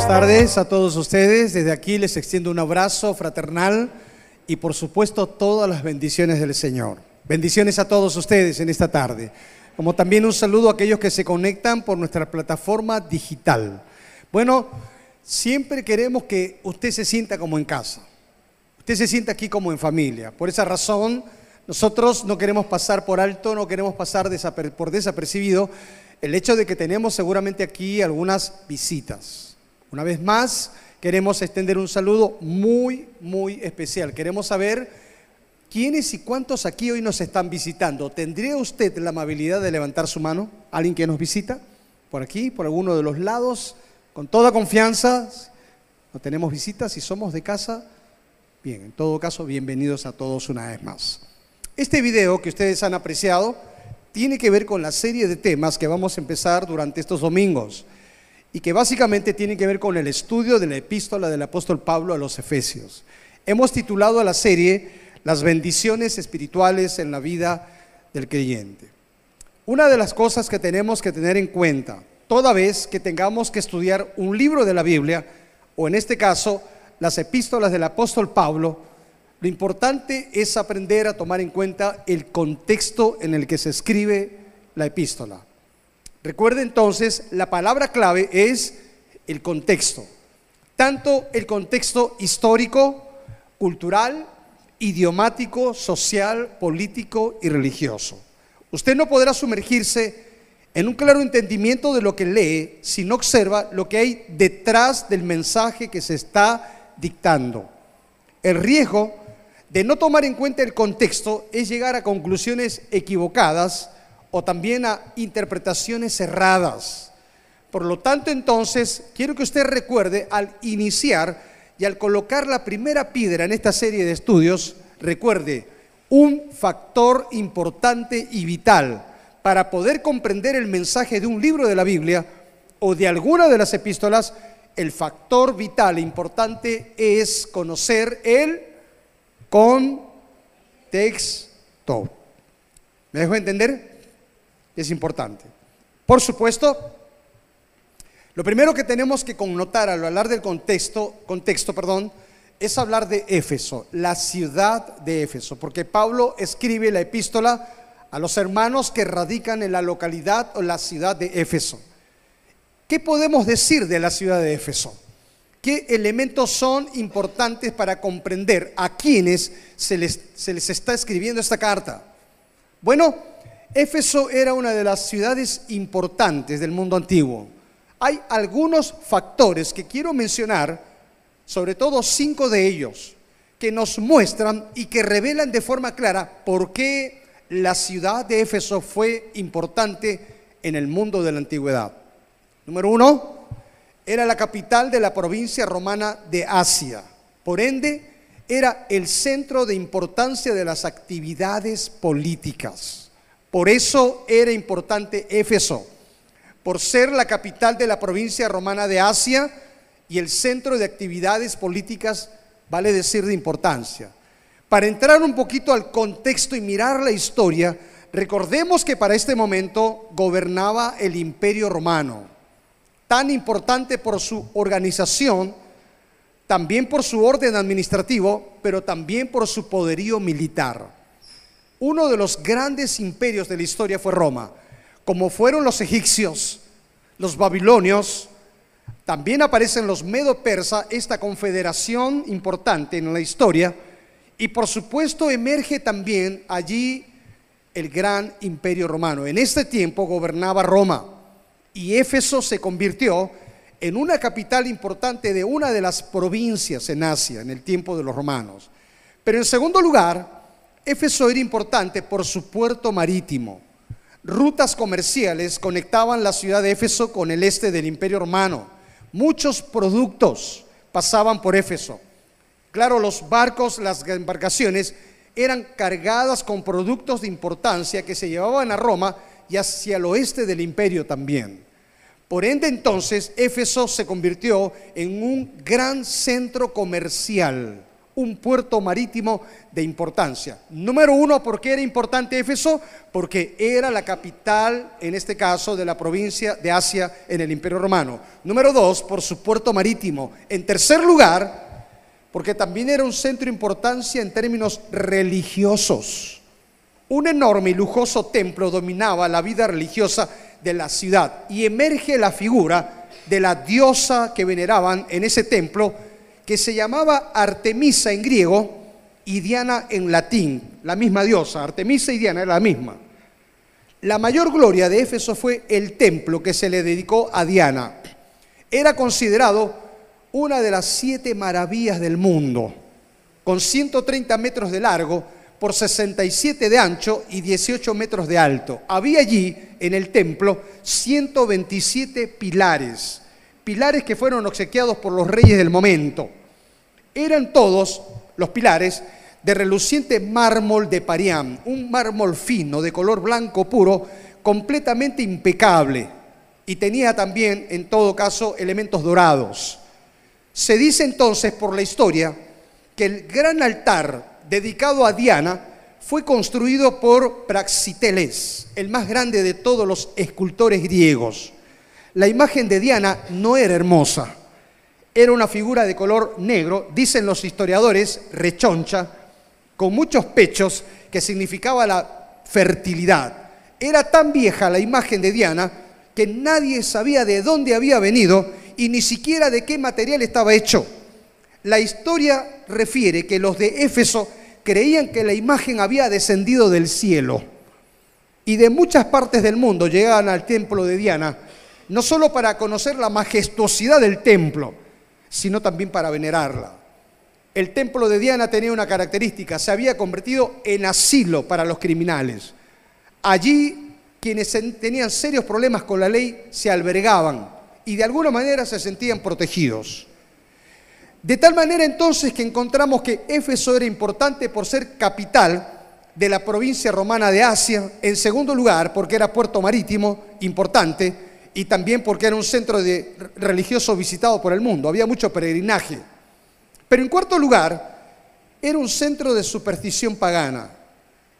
buenas tardes a todos ustedes. Desde aquí les extiendo un abrazo fraternal y por supuesto todas las bendiciones del Señor. Bendiciones a todos ustedes en esta tarde. Como también un saludo a aquellos que se conectan por nuestra plataforma digital. Bueno, siempre queremos que usted se sienta como en casa. Usted se sienta aquí como en familia. Por esa razón, nosotros no queremos pasar por alto, no queremos pasar por desapercibido el hecho de que tenemos seguramente aquí algunas visitas. Una vez más, queremos extender un saludo muy, muy especial. Queremos saber quiénes y cuántos aquí hoy nos están visitando. ¿Tendría usted la amabilidad de levantar su mano? ¿Alguien que nos visita? ¿Por aquí? ¿Por alguno de los lados? Con toda confianza. ¿No tenemos visitas y somos de casa? Bien, en todo caso, bienvenidos a todos una vez más. Este video que ustedes han apreciado tiene que ver con la serie de temas que vamos a empezar durante estos domingos y que básicamente tiene que ver con el estudio de la epístola del apóstol Pablo a los Efesios. Hemos titulado a la serie Las bendiciones espirituales en la vida del creyente. Una de las cosas que tenemos que tener en cuenta toda vez que tengamos que estudiar un libro de la Biblia, o en este caso las epístolas del apóstol Pablo, lo importante es aprender a tomar en cuenta el contexto en el que se escribe la epístola. Recuerde entonces, la palabra clave es el contexto. Tanto el contexto histórico, cultural, idiomático, social, político y religioso. Usted no podrá sumergirse en un claro entendimiento de lo que lee si no observa lo que hay detrás del mensaje que se está dictando. El riesgo de no tomar en cuenta el contexto es llegar a conclusiones equivocadas o también a interpretaciones cerradas. Por lo tanto, entonces, quiero que usted recuerde al iniciar y al colocar la primera piedra en esta serie de estudios, recuerde, un factor importante y vital para poder comprender el mensaje de un libro de la Biblia o de alguna de las epístolas, el factor vital e importante es conocer el contexto. ¿Me dejo entender? Es importante. Por supuesto, lo primero que tenemos que connotar al hablar del contexto, contexto, perdón, es hablar de Éfeso, la ciudad de Éfeso, porque Pablo escribe la epístola a los hermanos que radican en la localidad o la ciudad de Éfeso. ¿Qué podemos decir de la ciudad de Éfeso? ¿Qué elementos son importantes para comprender a quienes se les, se les está escribiendo esta carta? Bueno, Éfeso era una de las ciudades importantes del mundo antiguo. Hay algunos factores que quiero mencionar, sobre todo cinco de ellos, que nos muestran y que revelan de forma clara por qué la ciudad de Éfeso fue importante en el mundo de la antigüedad. Número uno, era la capital de la provincia romana de Asia. Por ende, era el centro de importancia de las actividades políticas. Por eso era importante Éfeso, por ser la capital de la provincia romana de Asia y el centro de actividades políticas, vale decir, de importancia. Para entrar un poquito al contexto y mirar la historia, recordemos que para este momento gobernaba el imperio romano, tan importante por su organización, también por su orden administrativo, pero también por su poderío militar. Uno de los grandes imperios de la historia fue Roma, como fueron los egipcios, los babilonios, también aparecen los medo-persa, esta confederación importante en la historia, y por supuesto emerge también allí el gran imperio romano. En este tiempo gobernaba Roma y Éfeso se convirtió en una capital importante de una de las provincias en Asia en el tiempo de los romanos. Pero en segundo lugar, Éfeso era importante por su puerto marítimo. Rutas comerciales conectaban la ciudad de Éfeso con el este del Imperio Romano. Muchos productos pasaban por Éfeso. Claro, los barcos, las embarcaciones eran cargadas con productos de importancia que se llevaban a Roma y hacia el oeste del imperio también. Por ende entonces Éfeso se convirtió en un gran centro comercial un puerto marítimo de importancia. Número uno, ¿por qué era importante Éfeso? Porque era la capital, en este caso, de la provincia de Asia en el Imperio Romano. Número dos, por su puerto marítimo. En tercer lugar, porque también era un centro de importancia en términos religiosos. Un enorme y lujoso templo dominaba la vida religiosa de la ciudad y emerge la figura de la diosa que veneraban en ese templo que se llamaba Artemisa en griego y Diana en latín, la misma diosa, Artemisa y Diana era la misma. La mayor gloria de Éfeso fue el templo que se le dedicó a Diana. Era considerado una de las siete maravillas del mundo, con 130 metros de largo, por 67 de ancho y 18 metros de alto. Había allí en el templo 127 pilares, pilares que fueron obsequiados por los reyes del momento. Eran todos los pilares de reluciente mármol de Parián, un mármol fino de color blanco puro, completamente impecable, y tenía también, en todo caso, elementos dorados. Se dice entonces por la historia que el gran altar dedicado a Diana, fue construido por Praxiteles, el más grande de todos los escultores griegos. La imagen de Diana no era hermosa, era una figura de color negro, dicen los historiadores, rechoncha, con muchos pechos, que significaba la fertilidad. Era tan vieja la imagen de Diana que nadie sabía de dónde había venido y ni siquiera de qué material estaba hecho. La historia refiere que los de Éfeso creían que la imagen había descendido del cielo. Y de muchas partes del mundo llegaban al templo de Diana, no solo para conocer la majestuosidad del templo, sino también para venerarla. El templo de Diana tenía una característica, se había convertido en asilo para los criminales. Allí quienes tenían serios problemas con la ley se albergaban y de alguna manera se sentían protegidos. De tal manera entonces que encontramos que Éfeso era importante por ser capital de la provincia romana de Asia, en segundo lugar porque era puerto marítimo importante y también porque era un centro de religioso visitado por el mundo, había mucho peregrinaje. Pero en cuarto lugar, era un centro de superstición pagana.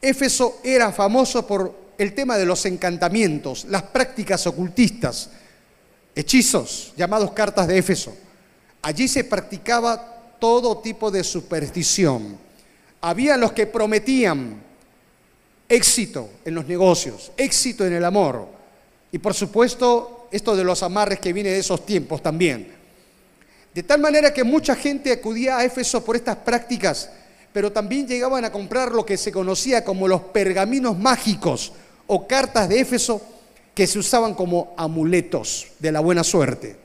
Éfeso era famoso por el tema de los encantamientos, las prácticas ocultistas, hechizos, llamados cartas de Éfeso. Allí se practicaba todo tipo de superstición. Había los que prometían éxito en los negocios, éxito en el amor. Y por supuesto, esto de los amarres que viene de esos tiempos también. De tal manera que mucha gente acudía a Éfeso por estas prácticas, pero también llegaban a comprar lo que se conocía como los pergaminos mágicos o cartas de Éfeso que se usaban como amuletos de la buena suerte.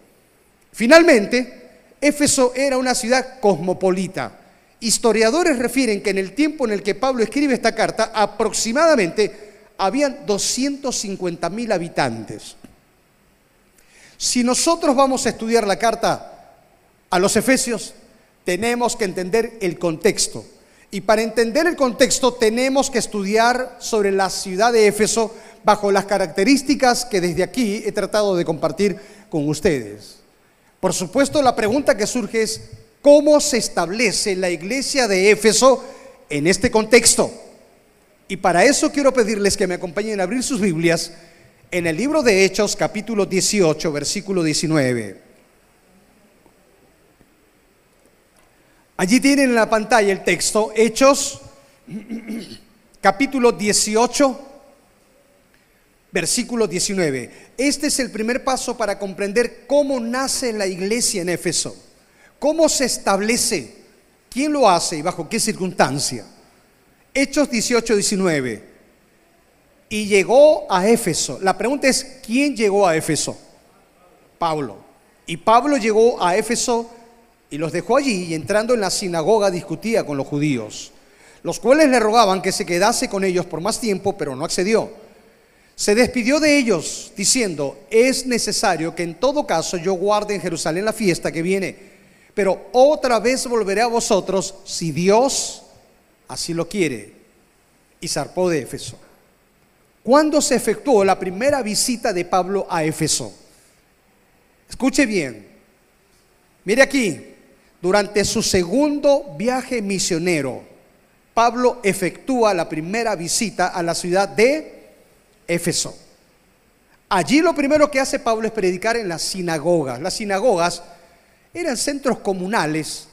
Finalmente, Éfeso era una ciudad cosmopolita. Historiadores refieren que en el tiempo en el que Pablo escribe esta carta, aproximadamente habían 250 mil habitantes. Si nosotros vamos a estudiar la carta a los Efesios, tenemos que entender el contexto. Y para entender el contexto tenemos que estudiar sobre la ciudad de Éfeso bajo las características que desde aquí he tratado de compartir con ustedes. Por supuesto, la pregunta que surge es, ¿cómo se establece la iglesia de Éfeso en este contexto? Y para eso quiero pedirles que me acompañen a abrir sus Biblias en el libro de Hechos capítulo 18, versículo 19. Allí tienen en la pantalla el texto, Hechos capítulo 18, versículo 19. Este es el primer paso para comprender cómo nace la iglesia en Éfeso, cómo se establece, quién lo hace y bajo qué circunstancia. Hechos 18, 19. Y llegó a Éfeso. La pregunta es, ¿quién llegó a Éfeso? Pablo. Y Pablo llegó a Éfeso y los dejó allí y entrando en la sinagoga discutía con los judíos, los cuales le rogaban que se quedase con ellos por más tiempo, pero no accedió se despidió de ellos diciendo, es necesario que en todo caso yo guarde en Jerusalén la fiesta que viene, pero otra vez volveré a vosotros si Dios así lo quiere. Y zarpó de Éfeso. ¿Cuándo se efectuó la primera visita de Pablo a Éfeso? Escuche bien. Mire aquí, durante su segundo viaje misionero, Pablo efectúa la primera visita a la ciudad de Éfeso. Allí lo primero que hace Pablo es predicar en las sinagogas. Las sinagogas eran centros comunales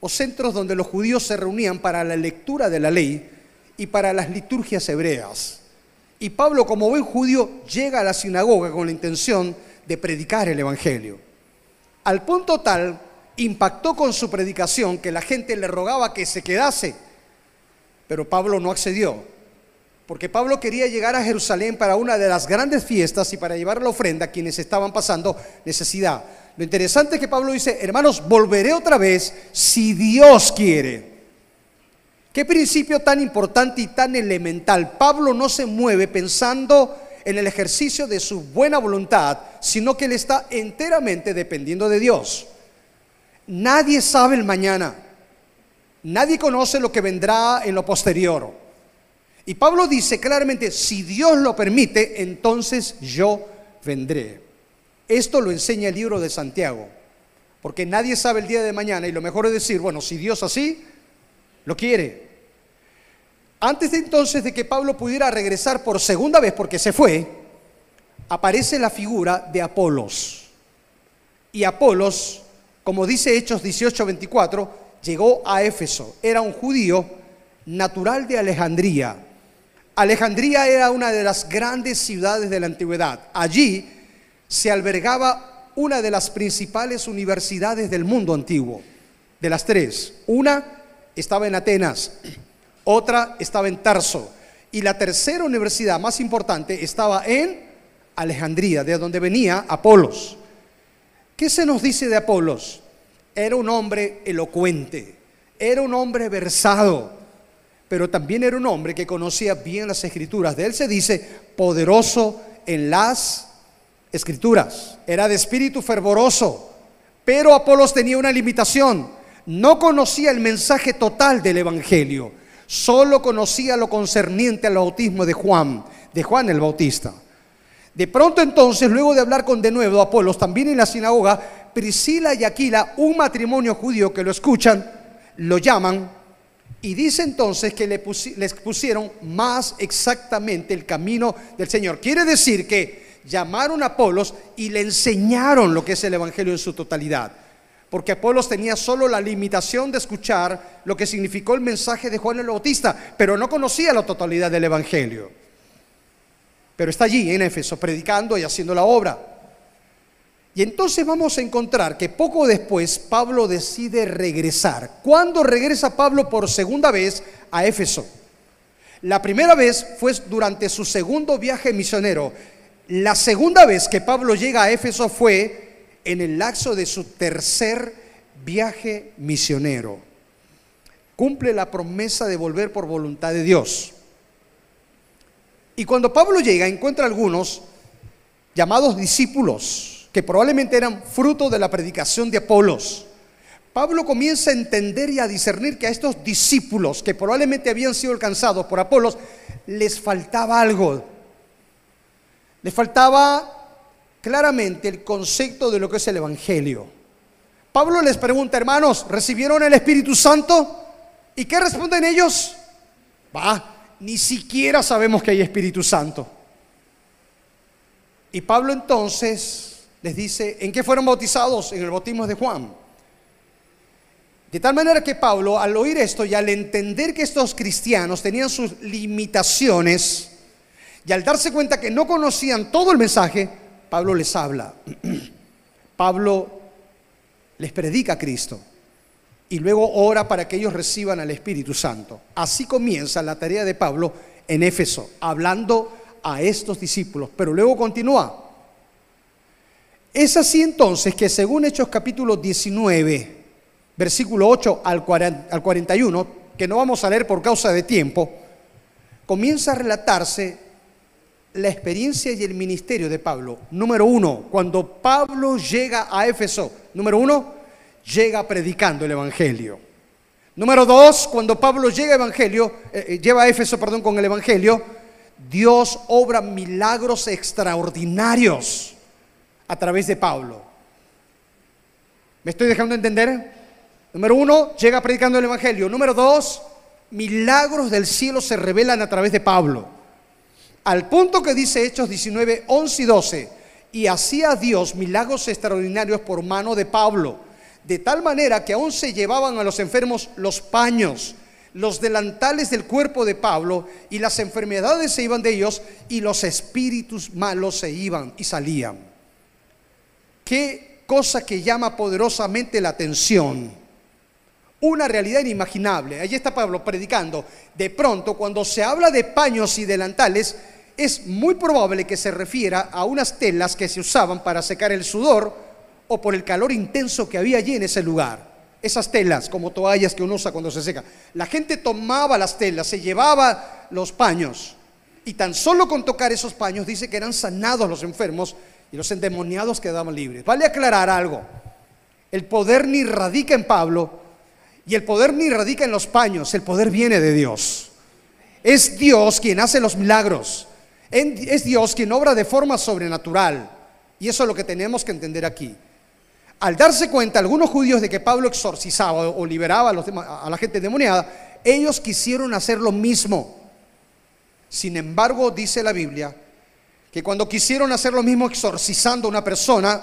o centros donde los judíos se reunían para la lectura de la ley y para las liturgias hebreas. Y Pablo, como buen judío, llega a la sinagoga con la intención de predicar el Evangelio. Al punto tal impactó con su predicación que la gente le rogaba que se quedase, pero Pablo no accedió, porque Pablo quería llegar a Jerusalén para una de las grandes fiestas y para llevar la ofrenda a quienes estaban pasando necesidad. Lo interesante es que Pablo dice, hermanos, volveré otra vez si Dios quiere. Qué principio tan importante y tan elemental. Pablo no se mueve pensando en el ejercicio de su buena voluntad, sino que él está enteramente dependiendo de Dios. Nadie sabe el mañana. Nadie conoce lo que vendrá en lo posterior. Y Pablo dice claramente, si Dios lo permite, entonces yo vendré. Esto lo enseña el libro de Santiago, porque nadie sabe el día de mañana y lo mejor es decir, bueno, si Dios así lo quiere. Antes de entonces de que Pablo pudiera regresar por segunda vez, porque se fue, aparece la figura de Apolos. Y Apolos como dice Hechos 18:24, llegó a Éfeso. Era un judío natural de Alejandría. Alejandría era una de las grandes ciudades de la antigüedad. Allí se albergaba una de las principales universidades del mundo antiguo, de las tres. Una estaba en Atenas, otra estaba en Tarso y la tercera universidad más importante estaba en Alejandría, de donde venía Apolos. ¿Qué se nos dice de Apolos? Era un hombre elocuente, era un hombre versado, pero también era un hombre que conocía bien las escrituras. De él se dice poderoso en las escrituras, era de espíritu fervoroso, pero Apolos tenía una limitación, no conocía el mensaje total del Evangelio, solo conocía lo concerniente al bautismo de Juan, de Juan el Bautista. De pronto entonces, luego de hablar con de nuevo Apolos, también en la sinagoga, Priscila y Aquila, un matrimonio judío que lo escuchan, lo llaman y dice entonces que le les pusieron más exactamente el camino del Señor. Quiere decir que llamaron a Apolos y le enseñaron lo que es el Evangelio en su totalidad. Porque Apolos tenía solo la limitación de escuchar lo que significó el mensaje de Juan el Bautista, pero no conocía la totalidad del Evangelio pero está allí en Éfeso predicando y haciendo la obra. Y entonces vamos a encontrar que poco después Pablo decide regresar. ¿Cuándo regresa Pablo por segunda vez a Éfeso? La primera vez fue durante su segundo viaje misionero. La segunda vez que Pablo llega a Éfeso fue en el lapso de su tercer viaje misionero. Cumple la promesa de volver por voluntad de Dios. Y cuando Pablo llega, encuentra algunos llamados discípulos, que probablemente eran fruto de la predicación de Apolos. Pablo comienza a entender y a discernir que a estos discípulos, que probablemente habían sido alcanzados por Apolos, les faltaba algo. Les faltaba claramente el concepto de lo que es el Evangelio. Pablo les pregunta, hermanos, ¿recibieron el Espíritu Santo? ¿Y qué responden ellos? Va, ni siquiera sabemos que hay Espíritu Santo. Y Pablo entonces les dice, ¿en qué fueron bautizados? En el bautismo de Juan. De tal manera que Pablo, al oír esto y al entender que estos cristianos tenían sus limitaciones, y al darse cuenta que no conocían todo el mensaje, Pablo les habla. Pablo les predica a Cristo y luego ora para que ellos reciban al Espíritu Santo. Así comienza la tarea de Pablo en Éfeso, hablando a estos discípulos, pero luego continúa. Es así entonces que según Hechos capítulo 19, versículo 8 al 41, que no vamos a leer por causa de tiempo, comienza a relatarse la experiencia y el ministerio de Pablo. Número uno, cuando Pablo llega a Éfeso, número uno, llega predicando el Evangelio. Número dos, cuando Pablo llega a Evangelio, eh, eh, lleva a Éfeso, perdón, con el Evangelio, Dios obra milagros extraordinarios a través de Pablo. ¿Me estoy dejando entender? Número uno, llega predicando el Evangelio. Número dos, milagros del cielo se revelan a través de Pablo. Al punto que dice Hechos 19, 11 y 12, y hacía Dios milagros extraordinarios por mano de Pablo, de tal manera que aún se llevaban a los enfermos los paños, los delantales del cuerpo de Pablo, y las enfermedades se iban de ellos, y los espíritus malos se iban y salían. Qué cosa que llama poderosamente la atención una realidad inimaginable. Allí está Pablo predicando. De pronto, cuando se habla de paños y delantales, es muy probable que se refiera a unas telas que se usaban para secar el sudor o por el calor intenso que había allí en ese lugar. Esas telas, como toallas que uno usa cuando se seca. La gente tomaba las telas, se llevaba los paños. Y tan solo con tocar esos paños dice que eran sanados los enfermos y los endemoniados quedaban libres. Vale aclarar algo. El poder ni radica en Pablo, y el poder ni radica en los paños, el poder viene de Dios. Es Dios quien hace los milagros. Es Dios quien obra de forma sobrenatural. Y eso es lo que tenemos que entender aquí. Al darse cuenta algunos judíos de que Pablo exorcizaba o liberaba a, a la gente demoniada, ellos quisieron hacer lo mismo. Sin embargo, dice la Biblia que cuando quisieron hacer lo mismo exorcizando a una persona,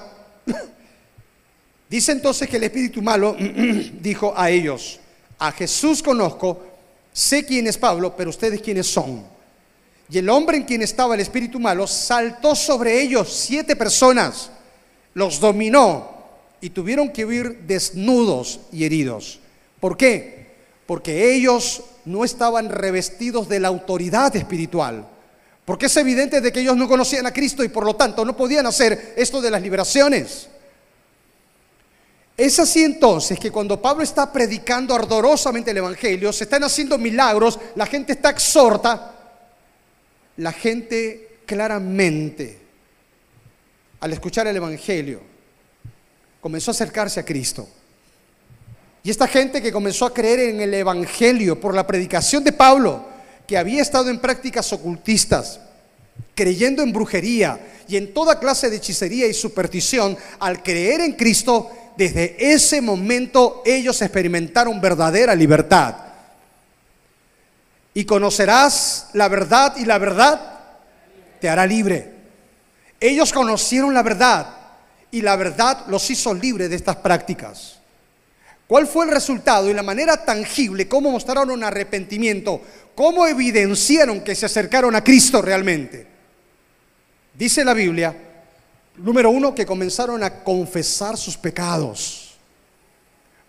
Dice entonces que el espíritu malo dijo a ellos, a Jesús conozco, sé quién es Pablo, pero ustedes quiénes son. Y el hombre en quien estaba el espíritu malo saltó sobre ellos, siete personas, los dominó y tuvieron que huir desnudos y heridos. ¿Por qué? Porque ellos no estaban revestidos de la autoridad espiritual. Porque es evidente de que ellos no conocían a Cristo y por lo tanto no podían hacer esto de las liberaciones. Es así entonces que cuando Pablo está predicando ardorosamente el Evangelio, se están haciendo milagros, la gente está exhorta, la gente claramente, al escuchar el Evangelio, comenzó a acercarse a Cristo. Y esta gente que comenzó a creer en el Evangelio por la predicación de Pablo, que había estado en prácticas ocultistas, creyendo en brujería y en toda clase de hechicería y superstición, al creer en Cristo, desde ese momento ellos experimentaron verdadera libertad. Y conocerás la verdad y la verdad te hará libre. Ellos conocieron la verdad y la verdad los hizo libres de estas prácticas. ¿Cuál fue el resultado y la manera tangible, cómo mostraron un arrepentimiento, cómo evidenciaron que se acercaron a Cristo realmente? Dice la Biblia Número uno, que comenzaron a confesar sus pecados.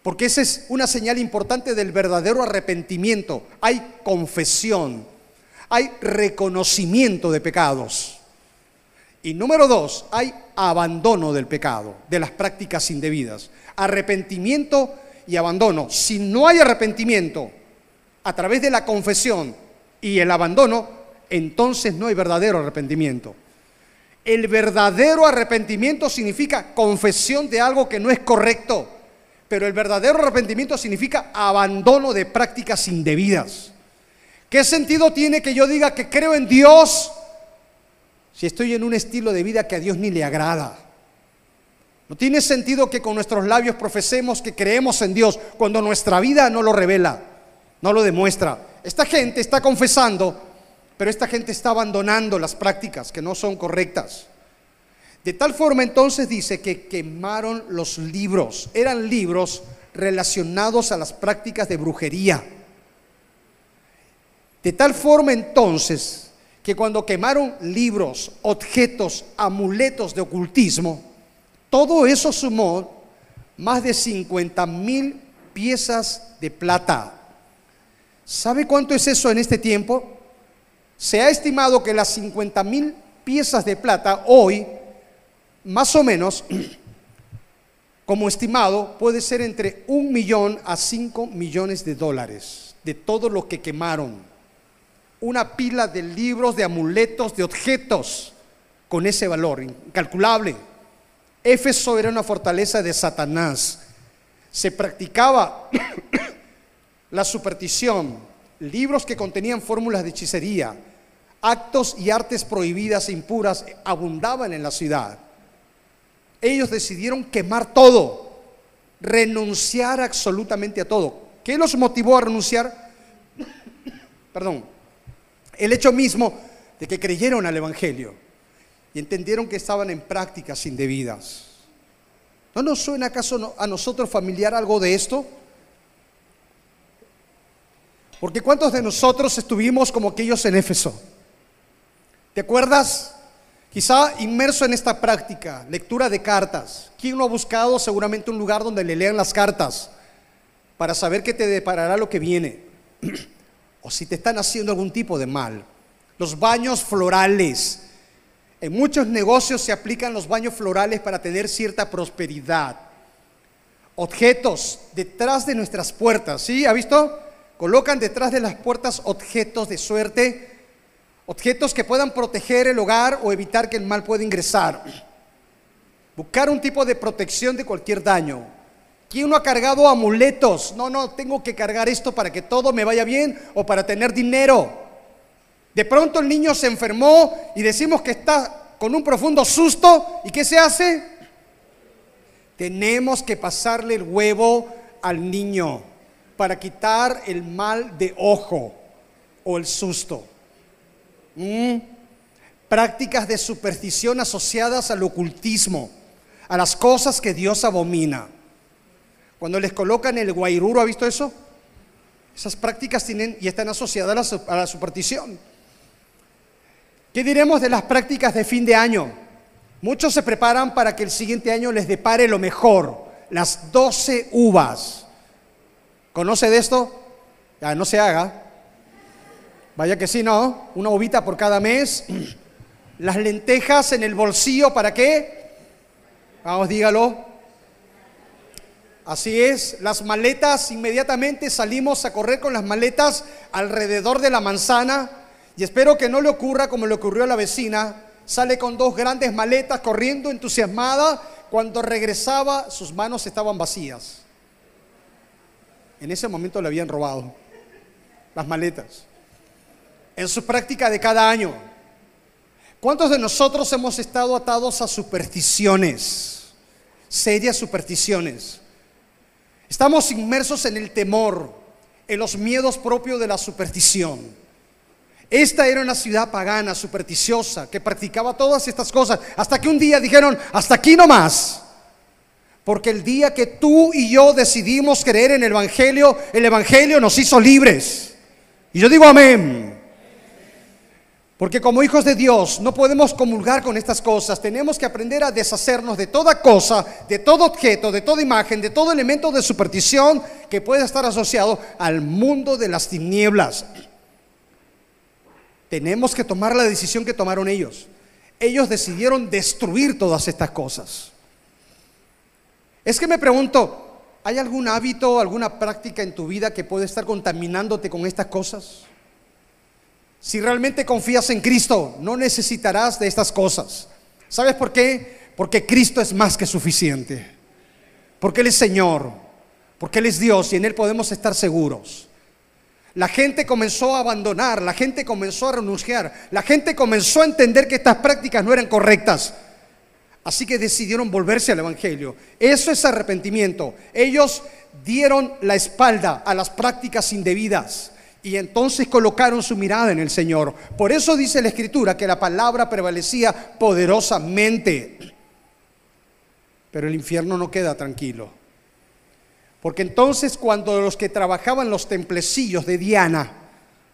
Porque esa es una señal importante del verdadero arrepentimiento. Hay confesión, hay reconocimiento de pecados. Y número dos, hay abandono del pecado, de las prácticas indebidas. Arrepentimiento y abandono. Si no hay arrepentimiento a través de la confesión y el abandono, entonces no hay verdadero arrepentimiento. El verdadero arrepentimiento significa confesión de algo que no es correcto, pero el verdadero arrepentimiento significa abandono de prácticas indebidas. ¿Qué sentido tiene que yo diga que creo en Dios si estoy en un estilo de vida que a Dios ni le agrada? No tiene sentido que con nuestros labios profesemos que creemos en Dios cuando nuestra vida no lo revela, no lo demuestra. Esta gente está confesando pero esta gente está abandonando las prácticas que no son correctas. De tal forma entonces dice que quemaron los libros. Eran libros relacionados a las prácticas de brujería. De tal forma entonces que cuando quemaron libros, objetos, amuletos de ocultismo, todo eso sumó más de 50 mil piezas de plata. ¿Sabe cuánto es eso en este tiempo? Se ha estimado que las 50 mil piezas de plata hoy, más o menos, como estimado, puede ser entre un millón a cinco millones de dólares de todo lo que quemaron. Una pila de libros, de amuletos, de objetos con ese valor incalculable. Éfeso era una fortaleza de Satanás. Se practicaba la superstición, libros que contenían fórmulas de hechicería, actos y artes prohibidas e impuras abundaban en la ciudad. Ellos decidieron quemar todo. renunciar absolutamente a todo. ¿Qué los motivó a renunciar? Perdón. El hecho mismo de que creyeron al Evangelio entendieron que estaban en prácticas indebidas. ¿No nos suena acaso a nosotros familiar algo de esto? Porque ¿cuántos de nosotros estuvimos como aquellos en Éfeso? ¿Te acuerdas? Quizá inmerso en esta práctica, lectura de cartas. ¿Quién no ha buscado seguramente un lugar donde le lean las cartas para saber qué te deparará lo que viene? o si te están haciendo algún tipo de mal. Los baños florales. En muchos negocios se aplican los baños florales para tener cierta prosperidad. Objetos detrás de nuestras puertas, ¿sí? ¿Ha visto? Colocan detrás de las puertas objetos de suerte, objetos que puedan proteger el hogar o evitar que el mal pueda ingresar. Buscar un tipo de protección de cualquier daño. ¿Quién no ha cargado amuletos? No, no, tengo que cargar esto para que todo me vaya bien o para tener dinero. De pronto el niño se enfermó y decimos que está con un profundo susto. ¿Y qué se hace? Tenemos que pasarle el huevo al niño para quitar el mal de ojo o el susto. ¿Mm? Prácticas de superstición asociadas al ocultismo, a las cosas que Dios abomina. Cuando les colocan el guairuro, ¿ha visto eso? Esas prácticas tienen y están asociadas a la superstición. ¿Qué diremos de las prácticas de fin de año? Muchos se preparan para que el siguiente año les depare lo mejor, las 12 uvas. ¿Conoce de esto? Ya no se haga. Vaya que sí, ¿no? Una uvita por cada mes. Las lentejas en el bolsillo, ¿para qué? Vamos, dígalo. Así es, las maletas, inmediatamente salimos a correr con las maletas alrededor de la manzana y espero que no le ocurra como le ocurrió a la vecina. Sale con dos grandes maletas corriendo entusiasmada. Cuando regresaba sus manos estaban vacías. En ese momento le habían robado las maletas. En su práctica de cada año. ¿Cuántos de nosotros hemos estado atados a supersticiones? Serias supersticiones. Estamos inmersos en el temor, en los miedos propios de la superstición. Esta era una ciudad pagana, supersticiosa, que practicaba todas estas cosas, hasta que un día dijeron, hasta aquí no más. Porque el día que tú y yo decidimos creer en el Evangelio, el Evangelio nos hizo libres. Y yo digo amén. Porque como hijos de Dios no podemos comulgar con estas cosas. Tenemos que aprender a deshacernos de toda cosa, de todo objeto, de toda imagen, de todo elemento de superstición que pueda estar asociado al mundo de las tinieblas. Tenemos que tomar la decisión que tomaron ellos. Ellos decidieron destruir todas estas cosas. Es que me pregunto, ¿hay algún hábito, alguna práctica en tu vida que puede estar contaminándote con estas cosas? Si realmente confías en Cristo, no necesitarás de estas cosas. ¿Sabes por qué? Porque Cristo es más que suficiente. Porque Él es Señor. Porque Él es Dios y en Él podemos estar seguros. La gente comenzó a abandonar, la gente comenzó a renunciar, la gente comenzó a entender que estas prácticas no eran correctas. Así que decidieron volverse al Evangelio. Eso es arrepentimiento. Ellos dieron la espalda a las prácticas indebidas y entonces colocaron su mirada en el Señor. Por eso dice la Escritura que la palabra prevalecía poderosamente. Pero el infierno no queda tranquilo. Porque entonces cuando los que trabajaban los templecillos de Diana,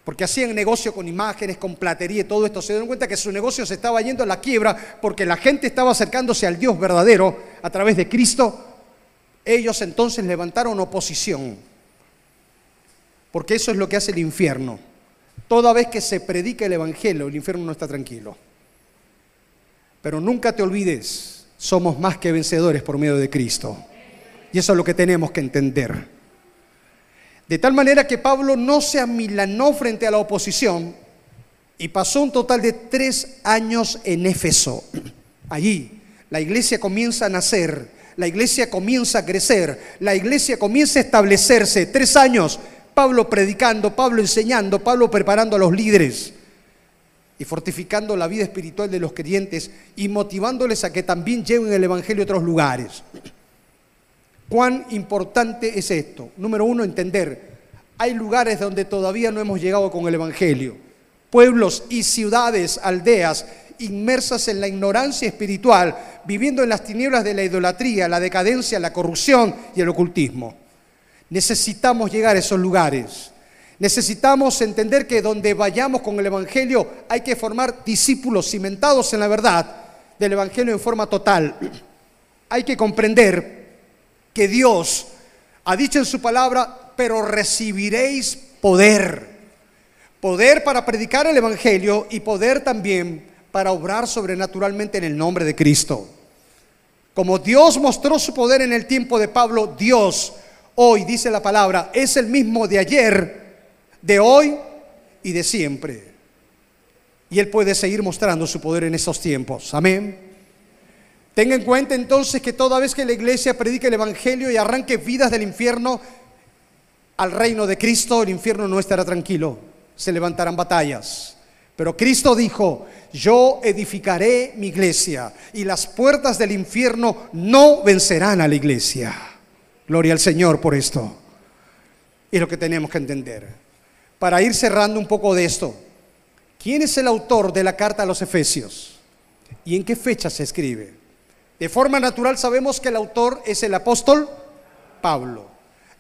porque hacían negocio con imágenes, con platería y todo esto, se dieron cuenta que su negocio se estaba yendo a la quiebra porque la gente estaba acercándose al Dios verdadero a través de Cristo, ellos entonces levantaron oposición. Porque eso es lo que hace el infierno. Toda vez que se predica el Evangelio, el infierno no está tranquilo. Pero nunca te olvides, somos más que vencedores por medio de Cristo. Y eso es lo que tenemos que entender. De tal manera que Pablo no se amilanó frente a la oposición y pasó un total de tres años en Éfeso. Allí la iglesia comienza a nacer, la iglesia comienza a crecer, la iglesia comienza a establecerse. Tres años, Pablo predicando, Pablo enseñando, Pablo preparando a los líderes y fortificando la vida espiritual de los creyentes y motivándoles a que también lleven el Evangelio a otros lugares. Cuán importante es esto. Número uno, entender. Hay lugares donde todavía no hemos llegado con el Evangelio. Pueblos y ciudades, aldeas, inmersas en la ignorancia espiritual, viviendo en las tinieblas de la idolatría, la decadencia, la corrupción y el ocultismo. Necesitamos llegar a esos lugares. Necesitamos entender que donde vayamos con el Evangelio hay que formar discípulos cimentados en la verdad del Evangelio en forma total. Hay que comprender que Dios ha dicho en su palabra, pero recibiréis poder. Poder para predicar el Evangelio y poder también para obrar sobrenaturalmente en el nombre de Cristo. Como Dios mostró su poder en el tiempo de Pablo, Dios hoy, dice la palabra, es el mismo de ayer, de hoy y de siempre. Y Él puede seguir mostrando su poder en esos tiempos. Amén. Tenga en cuenta entonces que toda vez que la iglesia predique el Evangelio y arranque vidas del infierno al reino de Cristo, el infierno no estará tranquilo. Se levantarán batallas. Pero Cristo dijo, yo edificaré mi iglesia y las puertas del infierno no vencerán a la iglesia. Gloria al Señor por esto. Es lo que tenemos que entender. Para ir cerrando un poco de esto, ¿quién es el autor de la carta a los Efesios? ¿Y en qué fecha se escribe? De forma natural sabemos que el autor es el apóstol Pablo.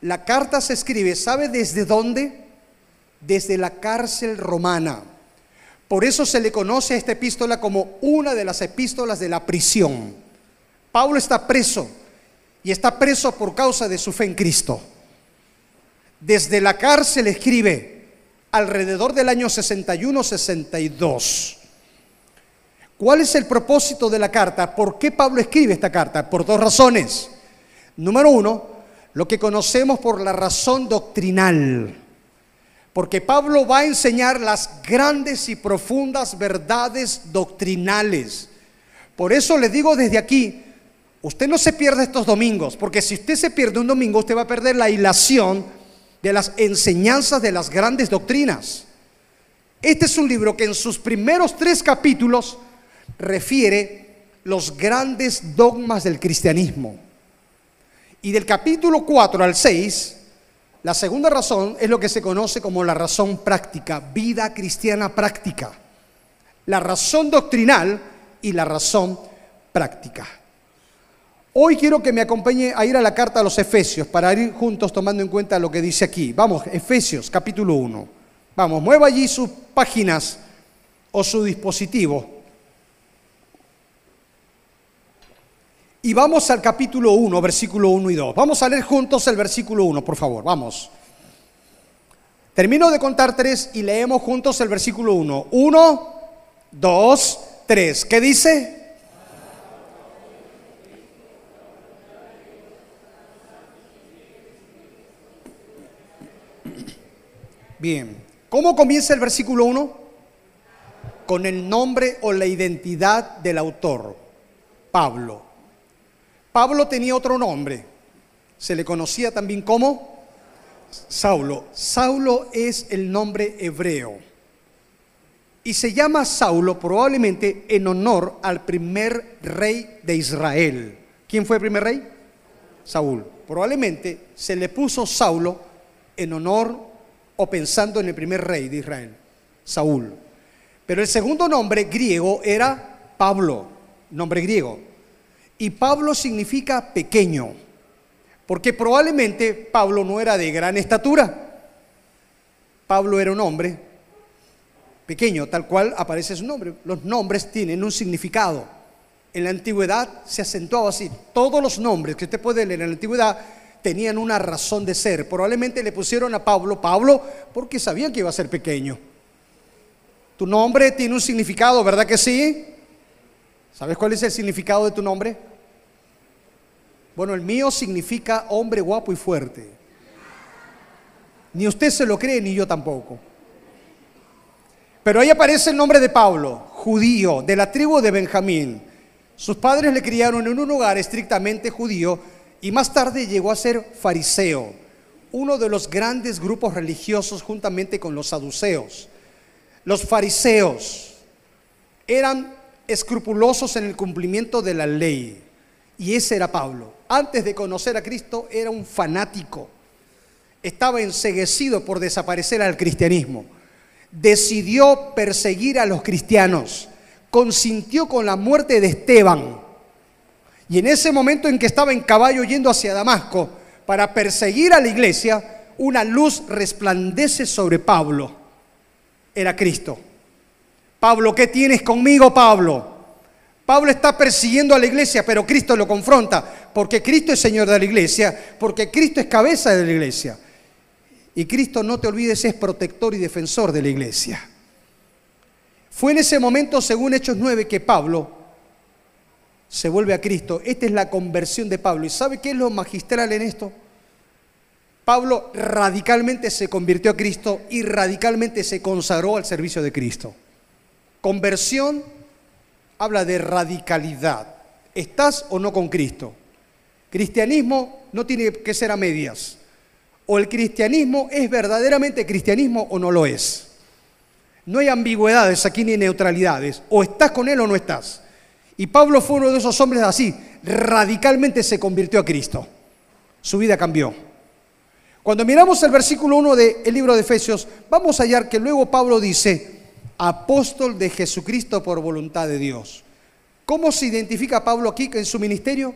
La carta se escribe, ¿sabe desde dónde? Desde la cárcel romana. Por eso se le conoce a esta epístola como una de las epístolas de la prisión. Pablo está preso y está preso por causa de su fe en Cristo. Desde la cárcel escribe alrededor del año 61-62. ¿Cuál es el propósito de la carta? ¿Por qué Pablo escribe esta carta? Por dos razones. Número uno, lo que conocemos por la razón doctrinal porque Pablo va a enseñar las grandes y profundas verdades doctrinales. Por eso le digo desde aquí, usted no se pierda estos domingos, porque si usted se pierde un domingo, usted va a perder la hilación de las enseñanzas de las grandes doctrinas. Este es un libro que en sus primeros tres capítulos refiere los grandes dogmas del cristianismo. Y del capítulo 4 al 6 la segunda razón es lo que se conoce como la razón práctica, vida cristiana práctica. La razón doctrinal y la razón práctica. Hoy quiero que me acompañe a ir a la carta a los Efesios para ir juntos tomando en cuenta lo que dice aquí. Vamos, Efesios capítulo 1. Vamos, mueva allí sus páginas o su dispositivo Y vamos al capítulo 1, versículo 1 y 2. Vamos a leer juntos el versículo 1, por favor, vamos. Termino de contar tres y leemos juntos el versículo 1. 1, 2, 3. ¿Qué dice? Bien. ¿Cómo comienza el versículo 1? Con el nombre o la identidad del autor, Pablo. Pablo tenía otro nombre. Se le conocía también como Saulo. Saulo es el nombre hebreo. Y se llama Saulo probablemente en honor al primer rey de Israel. ¿Quién fue el primer rey? Saúl. Probablemente se le puso Saulo en honor o pensando en el primer rey de Israel, Saúl. Pero el segundo nombre griego era Pablo, nombre griego. Y Pablo significa pequeño, porque probablemente Pablo no era de gran estatura. Pablo era un hombre pequeño, tal cual aparece su nombre. Los nombres tienen un significado. En la antigüedad se acentuaba así. Todos los nombres que usted puede leer en la antigüedad tenían una razón de ser. Probablemente le pusieron a Pablo Pablo porque sabían que iba a ser pequeño. Tu nombre tiene un significado, ¿verdad que sí? ¿Sabes cuál es el significado de tu nombre? Bueno, el mío significa hombre guapo y fuerte. Ni usted se lo cree, ni yo tampoco. Pero ahí aparece el nombre de Pablo, judío, de la tribu de Benjamín. Sus padres le criaron en un hogar estrictamente judío y más tarde llegó a ser fariseo, uno de los grandes grupos religiosos juntamente con los saduceos. Los fariseos eran escrupulosos en el cumplimiento de la ley. Y ese era Pablo. Antes de conocer a Cristo era un fanático. Estaba enseguecido por desaparecer al cristianismo. Decidió perseguir a los cristianos. Consintió con la muerte de Esteban. Y en ese momento en que estaba en caballo yendo hacia Damasco para perseguir a la iglesia, una luz resplandece sobre Pablo. Era Cristo. Pablo, ¿qué tienes conmigo, Pablo? Pablo está persiguiendo a la iglesia, pero Cristo lo confronta, porque Cristo es Señor de la iglesia, porque Cristo es cabeza de la iglesia. Y Cristo, no te olvides, es protector y defensor de la iglesia. Fue en ese momento, según Hechos 9, que Pablo se vuelve a Cristo. Esta es la conversión de Pablo. ¿Y sabe qué es lo magistral en esto? Pablo radicalmente se convirtió a Cristo y radicalmente se consagró al servicio de Cristo. Conversión habla de radicalidad. ¿Estás o no con Cristo? Cristianismo no tiene que ser a medias. O el cristianismo es verdaderamente cristianismo o no lo es. No hay ambigüedades aquí ni neutralidades. O estás con Él o no estás. Y Pablo fue uno de esos hombres así. Radicalmente se convirtió a Cristo. Su vida cambió. Cuando miramos el versículo 1 del libro de Efesios, vamos a hallar que luego Pablo dice, apóstol de Jesucristo por voluntad de Dios. ¿Cómo se identifica Pablo aquí en su ministerio?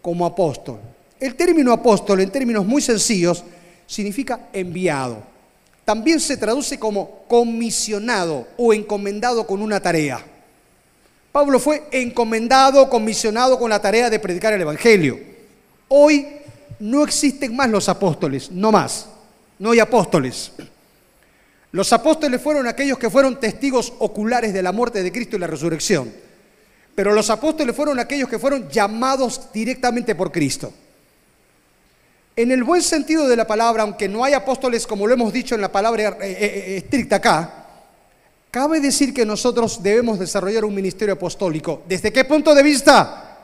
Como apóstol. El término apóstol, en términos muy sencillos, significa enviado. También se traduce como comisionado o encomendado con una tarea. Pablo fue encomendado, comisionado con la tarea de predicar el Evangelio. Hoy no existen más los apóstoles, no más. No hay apóstoles. Los apóstoles fueron aquellos que fueron testigos oculares de la muerte de Cristo y la resurrección. Pero los apóstoles fueron aquellos que fueron llamados directamente por Cristo. En el buen sentido de la palabra, aunque no hay apóstoles como lo hemos dicho en la palabra eh, eh, eh, estricta acá, cabe decir que nosotros debemos desarrollar un ministerio apostólico. ¿Desde qué punto de vista?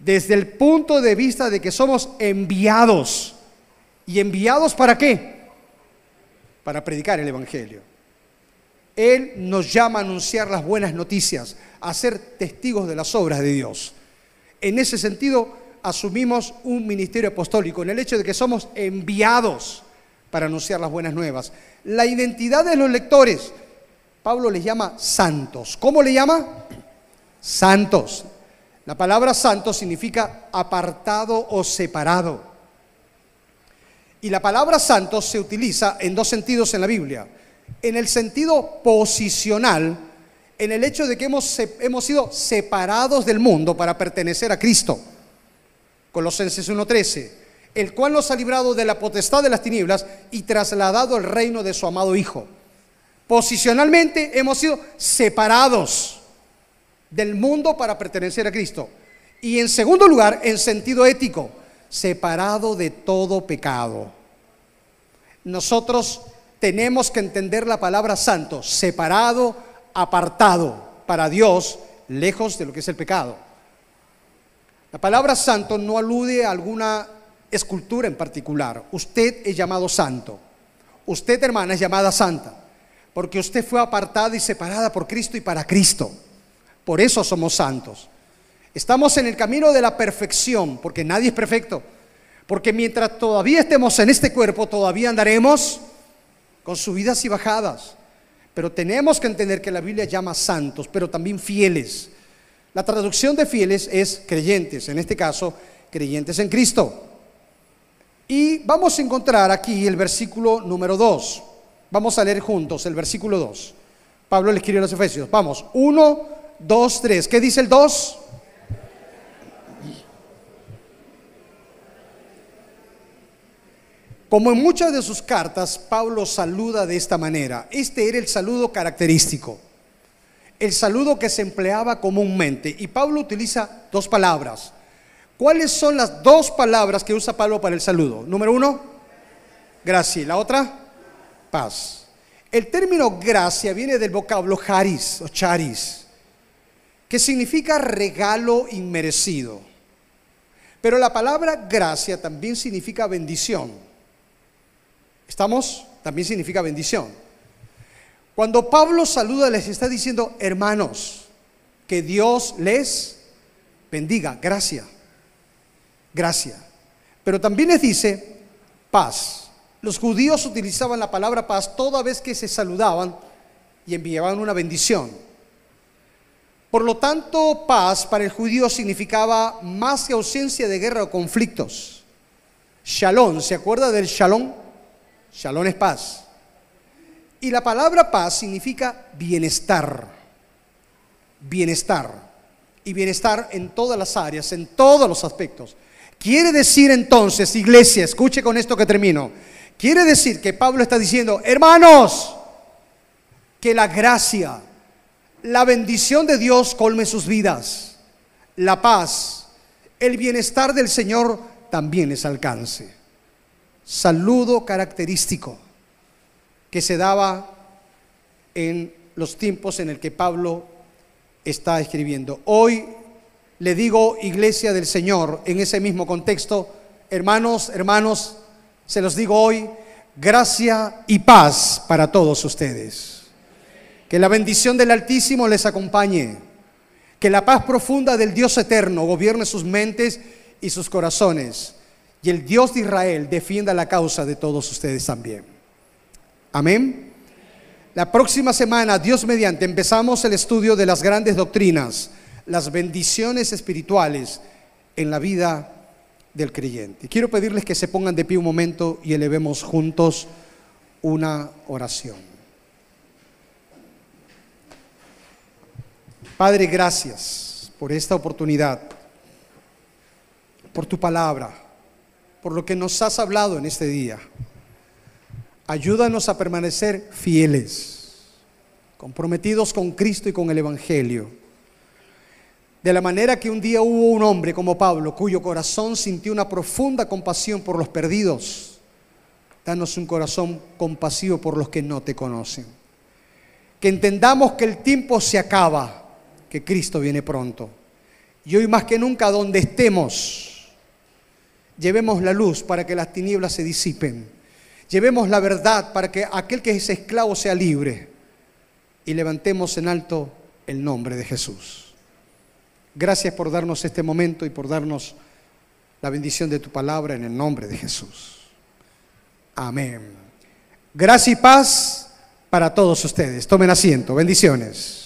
Desde el punto de vista de que somos enviados. ¿Y enviados para qué? Para predicar el Evangelio. Él nos llama a anunciar las buenas noticias, a ser testigos de las obras de Dios. En ese sentido, asumimos un ministerio apostólico, en el hecho de que somos enviados para anunciar las buenas nuevas. La identidad de los lectores, Pablo les llama santos. ¿Cómo le llama? Santos. La palabra santo significa apartado o separado. Y la palabra santo se utiliza en dos sentidos en la Biblia. En el sentido posicional, en el hecho de que hemos, hemos sido separados del mundo para pertenecer a Cristo. Colosenses 1.13, el cual nos ha librado de la potestad de las tinieblas y trasladado al reino de su amado Hijo. Posicionalmente hemos sido separados del mundo para pertenecer a Cristo. Y en segundo lugar, en sentido ético, separado de todo pecado. Nosotros tenemos que entender la palabra santo, separado, apartado para Dios, lejos de lo que es el pecado. La palabra santo no alude a alguna escultura en particular. Usted es llamado santo. Usted, hermana, es llamada santa. Porque usted fue apartada y separada por Cristo y para Cristo. Por eso somos santos. Estamos en el camino de la perfección, porque nadie es perfecto. Porque mientras todavía estemos en este cuerpo, todavía andaremos con subidas y bajadas. Pero tenemos que entender que la Biblia llama santos, pero también fieles. La traducción de fieles es creyentes, en este caso, creyentes en Cristo. Y vamos a encontrar aquí el versículo número 2. Vamos a leer juntos el versículo 2. Pablo le escribió a los Efesios. Vamos, 1, 2, 3. ¿Qué dice el 2? Como en muchas de sus cartas, Pablo saluda de esta manera. Este era el saludo característico, el saludo que se empleaba comúnmente. Y Pablo utiliza dos palabras. ¿Cuáles son las dos palabras que usa Pablo para el saludo? Número uno, gracia. La otra, paz. El término gracia viene del vocablo charis o charis, que significa regalo inmerecido. Pero la palabra gracia también significa bendición. ¿Estamos? También significa bendición. Cuando Pablo saluda, les está diciendo, hermanos, que Dios les bendiga, gracia. gracia. Pero también les dice paz. Los judíos utilizaban la palabra paz toda vez que se saludaban y enviaban una bendición. Por lo tanto, paz para el judío significaba más que ausencia de guerra o conflictos. Shalom, ¿se acuerda del shalom? Shalom es paz. Y la palabra paz significa bienestar. Bienestar. Y bienestar en todas las áreas, en todos los aspectos. Quiere decir entonces, iglesia, escuche con esto que termino. Quiere decir que Pablo está diciendo, hermanos, que la gracia, la bendición de Dios colme sus vidas, la paz, el bienestar del Señor también les alcance. Saludo característico que se daba en los tiempos en el que Pablo está escribiendo. Hoy le digo, iglesia del Señor, en ese mismo contexto, hermanos, hermanos, se los digo hoy, gracia y paz para todos ustedes. Que la bendición del Altísimo les acompañe. Que la paz profunda del Dios eterno gobierne sus mentes y sus corazones. Y el Dios de Israel defienda la causa de todos ustedes también. Amén. La próxima semana, Dios mediante, empezamos el estudio de las grandes doctrinas, las bendiciones espirituales en la vida del creyente. Quiero pedirles que se pongan de pie un momento y elevemos juntos una oración. Padre, gracias por esta oportunidad, por tu palabra, por lo que nos has hablado en este día. Ayúdanos a permanecer fieles, comprometidos con Cristo y con el Evangelio. De la manera que un día hubo un hombre como Pablo, cuyo corazón sintió una profunda compasión por los perdidos. Danos un corazón compasivo por los que no te conocen. Que entendamos que el tiempo se acaba, que Cristo viene pronto. Y hoy más que nunca, donde estemos, llevemos la luz para que las tinieblas se disipen Llevemos la verdad para que aquel que es esclavo sea libre. Y levantemos en alto el nombre de Jesús. Gracias por darnos este momento y por darnos la bendición de tu palabra en el nombre de Jesús. Amén. Gracia y paz para todos ustedes. Tomen asiento. Bendiciones.